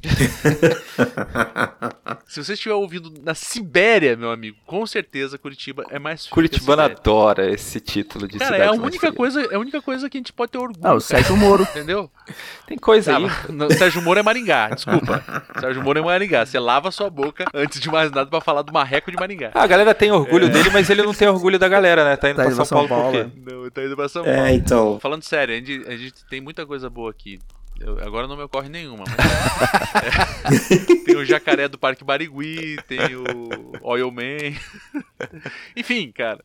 Se você estiver ouvindo na Sibéria, meu amigo, com certeza Curitiba é mais frio. que a Curitibano Sibéria. adora esse título de Cara, cidade é a mais única fria. coisa, é a única coisa que a gente pode ter orgulho. Ah, o Sérgio Moro. Entendeu? Tem coisa Tá, aí. não, Sérgio Moro é Maringá, desculpa. Sérgio Moro é Maringá. Você lava a sua boca antes de mais nada pra falar do marreco de Maringá. Ah, a galera tem orgulho É. dele, mas ele não tem orgulho da galera, né? Tá indo Tá pra indo São, Paulo, Paulo, por quê? Não, tá indo pra São Paulo. É, então. Falando sério, a gente, a gente tem muita coisa boa aqui. Eu- agora não me ocorre nenhuma, mas. É, tem o jacaré do Parque Barigui, tem o Oil Man. Enfim, cara,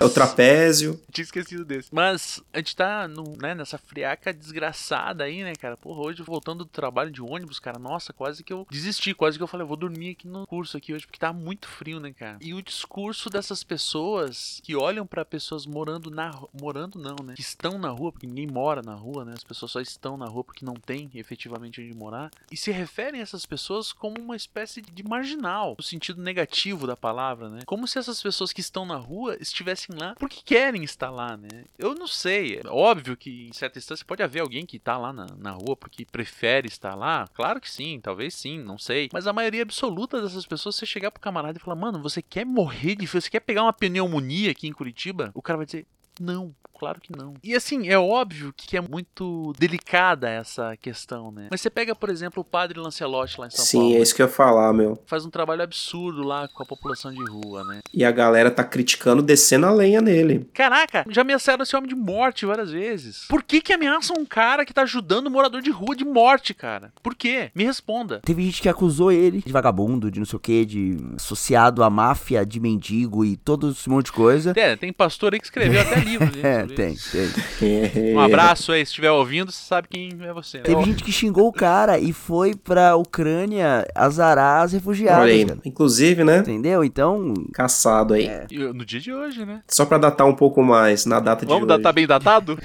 É o trapézio. tinha esquecido desse. Mas a gente tá num- né, nessa friaca desgraçada aí, né, cara? Porra, hoje voltando do trabalho de ônibus, cara, nossa, quase que eu desisti, quase que eu falei, eu vou dormir aqui no curso aqui hoje, porque tá muito frio, né, cara? E o discurso dessas pessoas que olham pra pessoas morando na morando não, né? Que estão na rua, porque ninguém mora na rua, né? As pessoas só estão na rua porque não tem efetivamente onde morar. E se referem a essas pessoas como uma espécie de marginal, no sentido negativo da palavra, né? Como se essas pessoas que estão na rua estivessem lá porque querem estar lá, né? Eu não sei. É óbvio que em certa instância pode haver alguém que tá lá na, na rua porque prefere estar lá. Claro que sim, talvez sim, não sei. Mas a maioria absoluta dessas pessoas, você chegar pro camarada e falar, mano, você quer morrer de frio? Você quer pegar uma pneumonia aqui em Curitiba? O cara vai dizer, não, claro que não. E assim, é óbvio que é muito delicada essa questão, né? Mas você pega, por exemplo, o padre Lancelotti lá em São Sim, Paulo. é isso que eu ia falar, meu. Faz um trabalho absurdo lá com a população de rua, né? E a galera tá criticando, descendo a lenha nele. Caraca, já ameaçaram esse homem de morte várias vezes. Por que que ameaçam um cara que tá ajudando um morador de rua de morte, cara? Por quê? Me responda. Teve gente que acusou ele de vagabundo, de não sei o que, de associado à máfia de mendigo e todo esse monte de coisa. É, tem pastor aí que escreveu até livro. né, É, tem, tem. Um abraço aí, se estiver ouvindo, você sabe quem é você. Né? Teve gente que xingou o cara e foi pra Ucrânia azarar as refugiadas, aí. Inclusive, né? Entendeu? Então, Caçado aí. E No dia de hoje, né? Só pra datar um pouco mais, na data de Vamos hoje. datar bem datado?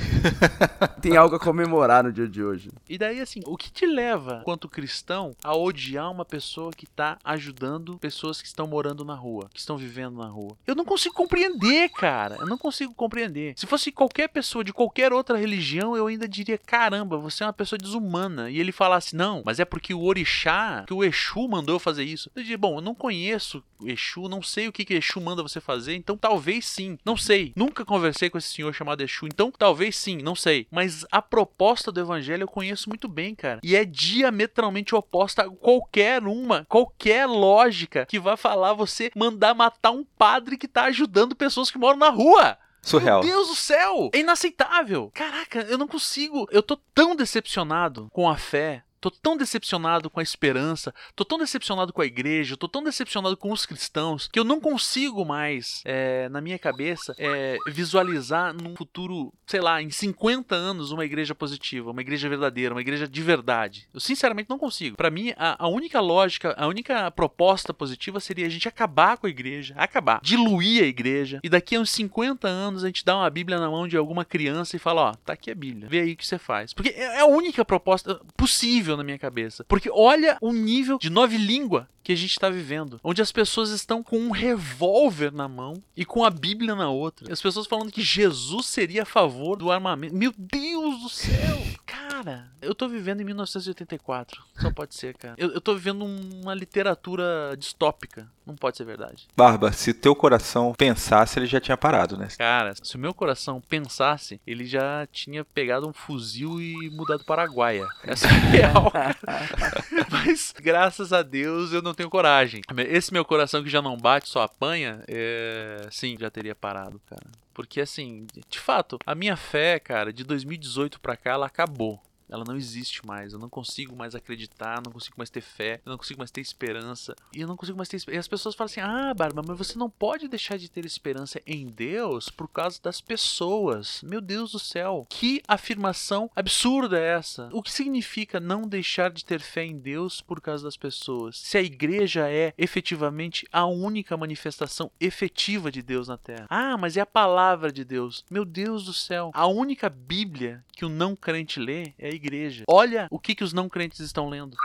tem algo a comemorar no dia de hoje. E daí, assim, o que te leva, quanto cristão, a odiar uma pessoa que tá ajudando pessoas que estão morando na rua, que estão vivendo na rua? Eu não consigo compreender, cara. Eu não consigo compreender. Se fosse qualquer pessoa de qualquer outra religião, eu ainda diria: caramba, você é uma pessoa desumana. E ele falasse: não, mas é porque o orixá, que o Exu mandou eu fazer isso. Eu diria: bom, eu não conheço Exu, não sei o que, que Exu manda você fazer, então talvez sim, não sei. Nunca conversei com esse senhor chamado Exu, então talvez sim, não sei. Mas a proposta do evangelho eu conheço muito bem, cara. E é diametralmente oposta a qualquer uma, qualquer lógica que vai falar você mandar matar um padre que tá ajudando pessoas que moram na rua. Surreal. Meu Deus do céu! É inaceitável! Caraca, eu não consigo. Eu tô tão decepcionado com a fé. Tô tão decepcionado com a esperança, tô tão decepcionado com a igreja, tô tão decepcionado com os cristãos, que eu não consigo mais, é, na minha cabeça, é, visualizar num futuro, sei lá, em 50 anos, uma igreja positiva, uma igreja verdadeira, uma igreja de verdade. Eu sinceramente não consigo. Para mim, a, a, única lógica, a única proposta positiva seria a gente acabar com a igreja, acabar, diluir a igreja, e daqui a uns 50 anos a gente dá uma Bíblia na mão de alguma criança e fala: Ó, tá aqui a Bíblia, vê aí o que você faz. Porque é a única proposta possível na minha cabeça. Porque olha o nível de nove língua que a gente está vivendo, onde as pessoas estão com um revólver na mão e com a Bíblia na outra. As pessoas falando que Jesus seria a favor do armamento. Meu Deus do céu! Cara, eu tô vivendo em 1984. Só pode ser, cara. Eu, eu tô vivendo uma literatura distópica. Não pode ser verdade. Barba, se teu coração pensasse, ele já tinha parado, né? Cara, se o meu coração pensasse, ele já tinha pegado um fuzil e mudado para Araguaia. Essa é real, cara. Mas, graças a Deus, eu não tenho coragem. Esse meu coração que já não bate, só apanha, é... sim, já teria parado, cara. Porque assim, de fato, a minha fé, cara, de 2018 pra cá, ela acabou. Ela não existe mais. Eu não consigo mais acreditar, não consigo mais ter fé, eu não consigo mais ter esperança. E eu não consigo mais ter E as pessoas falam assim: "Ah, Barba, mas você não pode deixar de ter esperança em Deus por causa das pessoas". Meu Deus do céu. Que afirmação absurda é essa? O que significa não deixar de ter fé em Deus por causa das pessoas? Se a igreja é efetivamente a única manifestação efetiva de Deus na terra. Ah, mas é a palavra de Deus. Meu Deus do céu. A única Bíblia que o não crente lê é a igreja. Olha o que, que os não crentes estão lendo.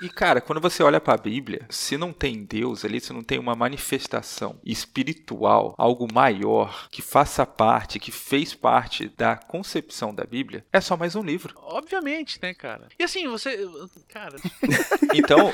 E cara, quando você olha para a Bíblia, se não tem Deus ali, se não tem uma manifestação espiritual, algo maior que faça parte, que fez parte da concepção da Bíblia, é só mais um livro. Obviamente, né, cara? E assim, você, cara, então,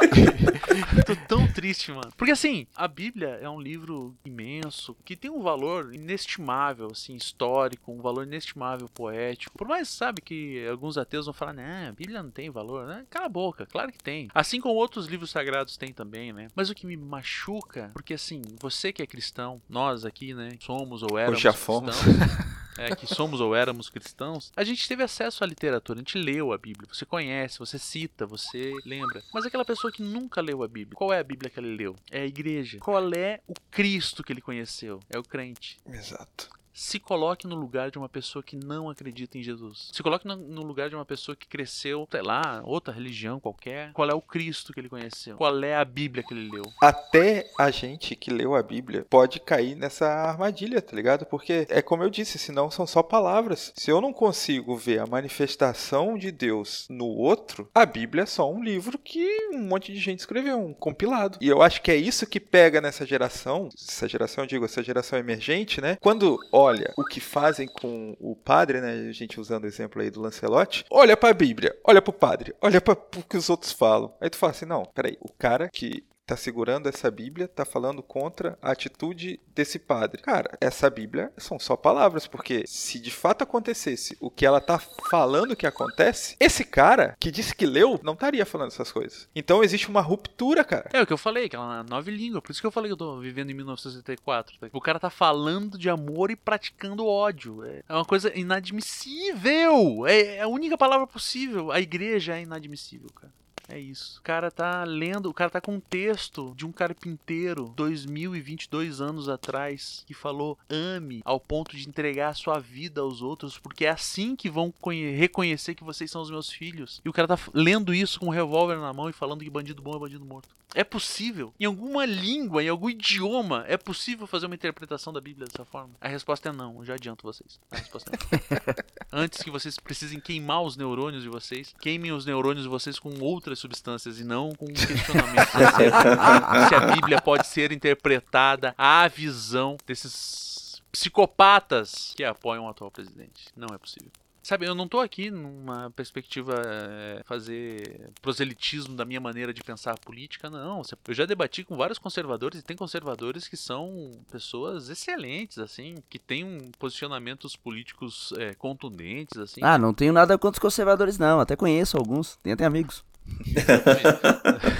tô tão triste, mano. Porque assim, a Bíblia é um livro imenso que tem um valor inestimável, assim, histórico, um valor inestimável poético. Por mais, sabe, que alguns ateus vão falar, né, a Bíblia não tem valor, né? Cala a boca, claro que tem. Assim como outros livros sagrados têm também, né? Mas o que me machuca, porque assim, você que é cristão, nós aqui, né, somos ou éramos já fomos. cristãos, é, que somos ou éramos cristãos, a gente teve acesso à literatura, a gente leu a Bíblia, você conhece, você cita, você lembra. Mas aquela pessoa que nunca leu a Bíblia, qual é a Bíblia que ele leu? É a igreja. Qual é o Cristo que ele conheceu? É o crente. Exato. Se coloque no lugar de uma pessoa que não acredita em Jesus. Se coloque no, lugar de uma pessoa que cresceu, sei lá, outra religião qualquer. Qual é o Cristo que ele conheceu? Qual é a Bíblia que ele leu? Até a gente que leu a Bíblia pode cair nessa armadilha, tá ligado? Porque é como eu disse, senão são só palavras. Se eu não consigo ver a manifestação de Deus no outro, a Bíblia é só um livro que um monte de gente escreveu, um compilado. E eu acho que é isso que pega nessa geração, essa geração, eu digo, essa geração emergente, né? Quando olha o que fazem com o padre, né? A gente usando o exemplo aí do Lancelotti, olha pra Bíblia, olha pro padre, olha para o que os outros falam. Aí tu fala assim, não, peraí, o cara que tá segurando essa Bíblia, tá falando contra a atitude desse padre. Cara, essa Bíblia são só palavras, porque se de fato acontecesse o que ela tá falando que acontece, esse cara que disse que leu não estaria falando essas coisas. Então existe uma ruptura, cara. É o que eu falei, que ela é nove língua. Por isso que eu falei que eu tô vivendo em 1964. Tá? O cara tá falando de amor e praticando ódio. É uma coisa inadmissível. É a única palavra possível. A igreja é inadmissível, cara. É isso. O cara tá lendo, o cara tá com um texto de um carpinteiro 2022 anos atrás que falou: ame ao ponto de entregar a sua vida aos outros, porque é assim que vão reconhecer que vocês são os meus filhos. E o cara tá lendo isso com um revólver na mão e falando que bandido bom é bandido morto. É possível. Em alguma língua, em algum idioma, é possível fazer uma interpretação da Bíblia dessa forma? A resposta é não. Eu já adianto vocês. A resposta é não. Antes que vocês precisem queimar os neurônios de vocês, queimem os neurônios de vocês com outras substâncias e não com questionamentos. se a Bíblia pode ser interpretada à visão desses psicopatas que apoiam o atual presidente. Não é possível. Sabe, eu não tô aqui numa perspectiva é, fazer proselitismo da minha maneira de pensar política, não. Eu já debati com vários conservadores e tem conservadores que são pessoas excelentes, assim, que têm posicionamentos políticos é, contundentes, assim. Ah, não tenho nada contra os conservadores, não. Até conheço alguns, tenho até amigos.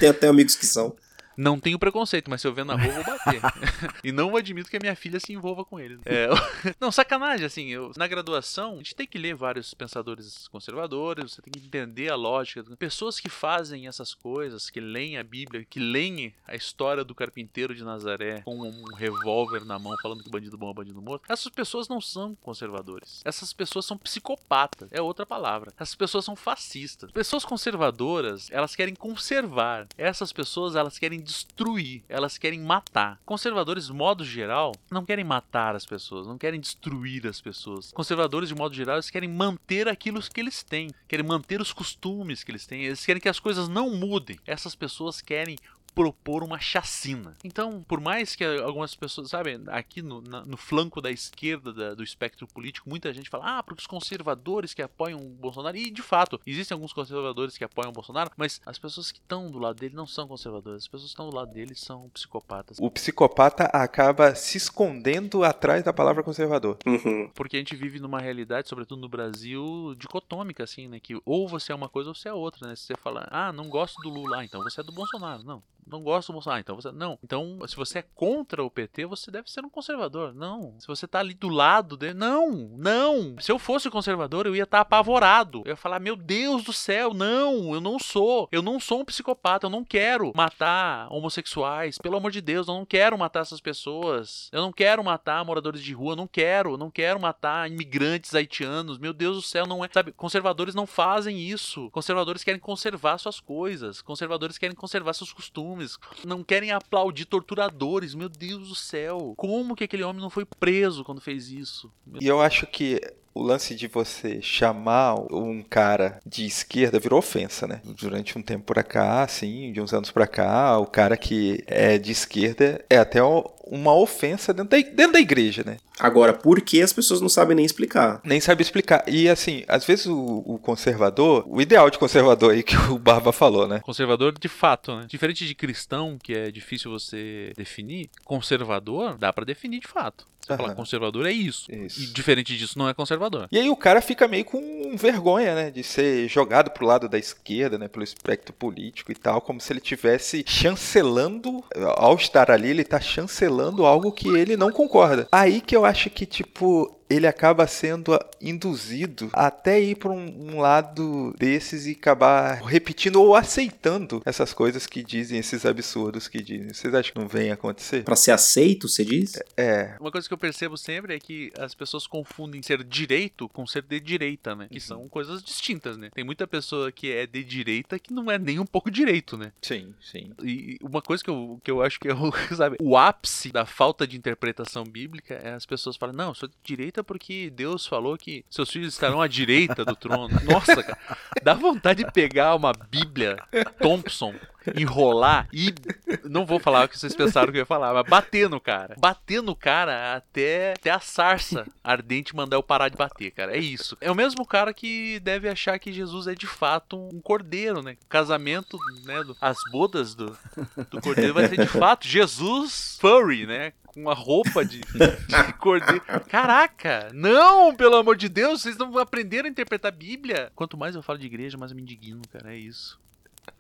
Tem até amigos que são. Não tenho preconceito, mas se eu ver na rua, eu vou bater. e não admito que a minha filha se envolva com ele. É, não, sacanagem, assim, eu, na graduação, a gente tem que ler vários pensadores conservadores, você tem que entender a lógica. Pessoas que fazem essas coisas, que leem a Bíblia, que leem a história do carpinteiro de Nazaré com um revólver na mão falando que bandido bom é bandido morto, essas pessoas não são conservadores. Essas pessoas são psicopatas, é outra palavra. Essas pessoas são fascistas. Pessoas conservadoras, elas querem conservar. Essas pessoas, elas querem destruir, elas querem matar. Conservadores, modo geral, não querem matar as pessoas, não querem destruir as pessoas. Conservadores, de modo geral, eles querem manter aquilo que eles têm, querem manter os costumes que eles têm, eles querem que as coisas não mudem. Essas pessoas querem propor uma chacina. Então, por mais que algumas pessoas, sabe, aqui no, na, no flanco da esquerda da, do espectro político, muita gente fala, ah, porque os conservadores que apoiam o Bolsonaro, e de fato, existem alguns conservadores que apoiam o Bolsonaro, mas as pessoas que estão do lado dele não são conservadoras, as pessoas que estão do lado dele são psicopatas. O psicopata acaba se escondendo atrás da palavra conservador. Uhum. Porque a gente vive numa realidade, sobretudo no Brasil, dicotômica, assim, né, que ou você é uma coisa ou você é outra, né, se você fala, ah, não gosto do Lula, ah, então você é do Bolsonaro, não, não gosto do Bolsonaro. Ah, então você. Não. Então, se você é contra o PT, você deve ser um conservador. Não. Se você tá ali do lado dele. Não! Não! Se eu fosse conservador, eu ia estar tá apavorado. Eu ia falar: Meu Deus do céu, não! Eu não sou. Eu não sou um psicopata. Eu não quero matar homossexuais. Pelo amor de Deus, eu não quero matar essas pessoas. Eu não quero matar moradores de rua. Eu não quero. Eu não quero matar imigrantes haitianos. Meu Deus do céu, não é. Sabe, conservadores não fazem isso. Conservadores querem conservar suas coisas. Conservadores querem conservar seus costumes filmes. Não querem aplaudir torturadores. Meu Deus do céu. Como que aquele homem não foi preso quando fez isso? E eu acho que o lance de você chamar um cara de esquerda virou ofensa, né? Durante um tempo pra cá, assim, de uns anos pra cá, o cara que é de esquerda é até uma ofensa dentro da, dentro da igreja, né? Agora, por que as pessoas não sabem nem explicar? Nem sabe explicar. E assim, às vezes o, o, conservador, o ideal de conservador aí que o Barba falou, né? Conservador de fato, né? Diferente de cristão, que é difícil você definir, conservador dá para definir de fato. Você uhum. fala conservador é isso. isso. E diferente disso não é conservador. E aí o cara fica meio com vergonha, né? De ser jogado pro lado da esquerda, né? Pelo espectro político e tal, como se ele tivesse chancelando. Ao estar ali, ele tá chancelando algo que ele não concorda. Aí que eu acho que, tipo, ele acaba sendo induzido até ir para um, um, lado desses e acabar repetindo ou aceitando essas coisas que dizem, esses absurdos que dizem. Vocês acham que não vem acontecer? Para ser aceito, você diz? É. Uma coisa que eu percebo sempre é que as pessoas confundem ser direito com ser de direita, né? Que uhum. são coisas distintas, né? Tem muita pessoa que é de direita que não é nem um pouco direito, né? Sim, sim. E uma coisa que eu, que eu acho que é o, sabe, o ápice da falta de interpretação bíblica é as pessoas falam, não, eu sou de direita porque Deus falou que seus filhos estarão à direita do trono. Nossa, cara, dá vontade de pegar uma Bíblia Thompson enrolar e não vou falar o que vocês pensaram que eu ia falar, mas bater no cara. Bater no cara até, até a sarça ardente mandar eu parar de bater, cara. É isso. É o mesmo cara que deve achar que Jesus é de fato um cordeiro, né? O casamento, né? As bodas do, do cordeiro vai ser de fato Jesus furry, né? Com uma roupa de, de cordeiro. Caraca! Não, pelo amor de Deus, vocês não aprenderam a interpretar a Bíblia. Quanto mais eu falo de igreja, mais eu me indigno, cara. É isso.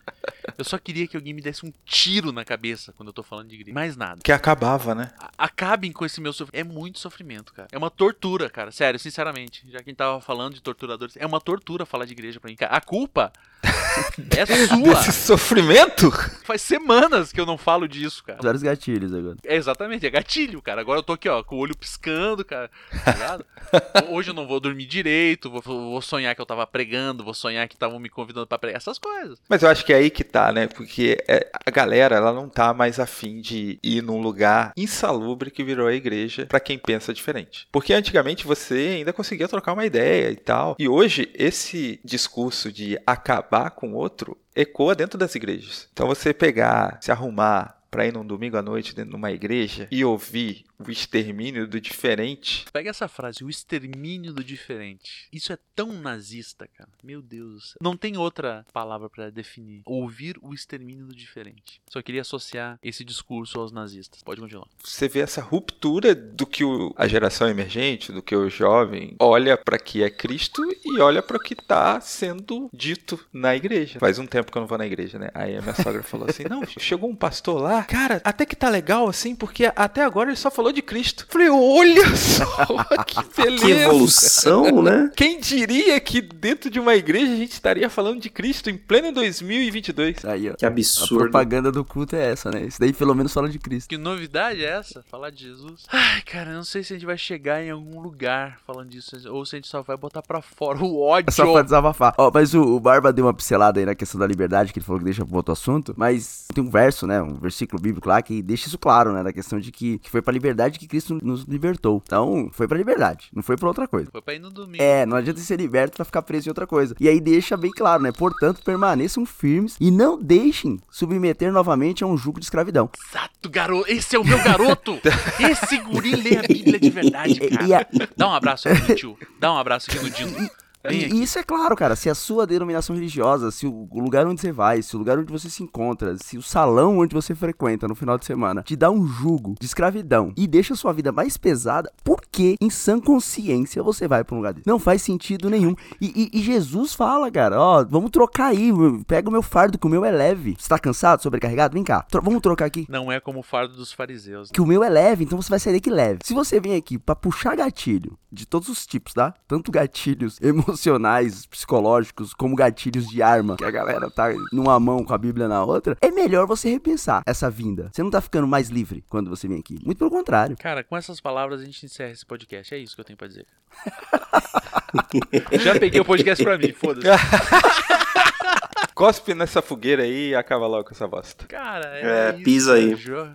Eu só queria que alguém me desse um tiro na cabeça quando eu tô falando de igreja. Mais nada. Que acabava, né? acabem com esse meu sofrimento. É muito sofrimento, cara. É uma tortura, cara. Sério, sinceramente. Já que a gente tava falando de torturadores, é uma tortura falar de igreja pra mim. A culpa é sua. Esse sofrimento? Faz semanas que eu não falo disso, cara. Vários gatilhos agora. É, exatamente, é gatilho, cara. Agora eu tô aqui, ó, com o olho piscando, cara. Tá Hoje eu não vou dormir direito, vou, vou sonhar que eu tava pregando, vou sonhar que estavam me convidando pra pregar, essas coisas. Mas eu acho que é aí que tá, né? Porque é, a galera, ela não tá mais afim de ir num lugar insalubre que virou a igreja para quem pensa diferente. Porque antigamente você ainda conseguia trocar uma ideia e tal. E hoje, esse discurso de acabar com outro ecoa dentro das igrejas. Então você pegar, se arrumar para ir num domingo à noite dentro de uma igreja e ouvir o extermínio do diferente. Pega essa frase, o extermínio do diferente. Isso é tão nazista, cara. Meu Deus do céu. Não tem outra palavra pra definir. Ouvir o extermínio do diferente. Só queria associar esse discurso aos nazistas. Pode continuar. Você vê essa ruptura do que o- a geração emergente, do que o jovem olha pra que é Cristo e olha pra o que tá sendo dito na igreja. Faz um tempo que eu não vou na igreja, né? Aí a minha sogra falou assim: Não, chegou um pastor lá, cara, até que tá legal assim, porque até agora ele só falou de Cristo. Falei, olha só, que beleza. Que evolução, né? Quem diria que dentro de uma igreja a gente estaria falando de Cristo em pleno 2022? Aí, ó. Que A absurdo. propaganda do culto é essa, né? Isso daí pelo menos fala de Cristo. Que novidade é essa? Falar de Jesus? Ai, cara, eu não sei se a gente vai chegar em algum lugar falando disso, ou se a gente só vai botar pra fora o ódio. É só pra desabafar. Ó, mas o, o Barba deu uma pincelada aí na questão da liberdade, que ele falou que deixa pro outro assunto, mas tem um verso, né, um versículo bíblico lá que deixa isso claro, né, da questão de que, que foi pra liberdade que Cristo nos libertou. Então, foi pra liberdade, não foi pra outra coisa. Foi pra ir no domingo. É, não adianta ser liberto pra ficar preso em outra coisa. E aí deixa bem claro, né? Portanto, permaneçam firmes e não deixem submeter novamente a um jugo de escravidão. Exato, garoto. Esse é o meu garoto. Esse guri lê a Bíblia de verdade, cara. a- Dá um abraço aqui no tio. Dá um abraço aqui no Dino. E isso é claro, cara. Se a sua denominação religiosa, se o lugar onde você vai, se o lugar onde você se encontra, se o salão onde você frequenta no final de semana te dá um jugo de escravidão e deixa a sua vida mais pesada, por que em sã consciência você vai pra um lugar desse? Não faz sentido nenhum. E, e- e Jesus fala, cara, ó, vamos trocar aí. Pega o meu fardo, que o meu é leve. Você tá cansado, sobrecarregado? Vem cá, tro- vamos trocar aqui. Não é como o fardo dos fariseus. Que o meu é leve, então você vai sair daqui leve. Se você vem aqui pra puxar gatilho de todos os tipos, tá? Tanto gatilhos emocionais, psicológicos, como gatilhos de arma, que a galera tá numa mão com a Bíblia na outra, é melhor você repensar essa vinda. Você não tá ficando mais livre quando você vem aqui. Muito pelo contrário. Cara, com essas palavras a gente encerra esse podcast. É isso que eu tenho pra dizer. Já peguei o podcast pra mim, foda-se. Cospe nessa fogueira aí e acaba logo com essa bosta. Cara, é, É, isso, pisa aí. Jo-